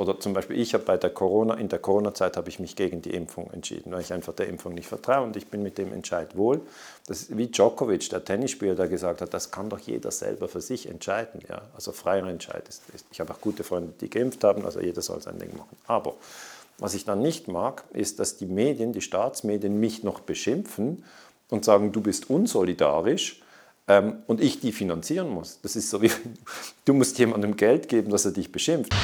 Oder zum Beispiel, ich habe bei der Corona, in der Corona-Zeit habe ich mich gegen die Impfung entschieden, weil ich einfach der Impfung nicht vertraue und ich bin mit dem Entscheid wohl. Das ist wie Djokovic, der Tennisspieler, der gesagt hat, das kann doch jeder selber für sich entscheiden. Ja? Also freier Entscheid ist, Ich habe auch gute Freunde, die geimpft haben, also jeder soll sein Ding machen. Aber was ich dann nicht mag, ist, dass die Medien, die Staatsmedien mich noch beschimpfen und sagen, du bist unsolidarisch ähm, und ich die finanzieren muss. Das ist so wie, du musst jemandem Geld geben, dass er dich beschimpft.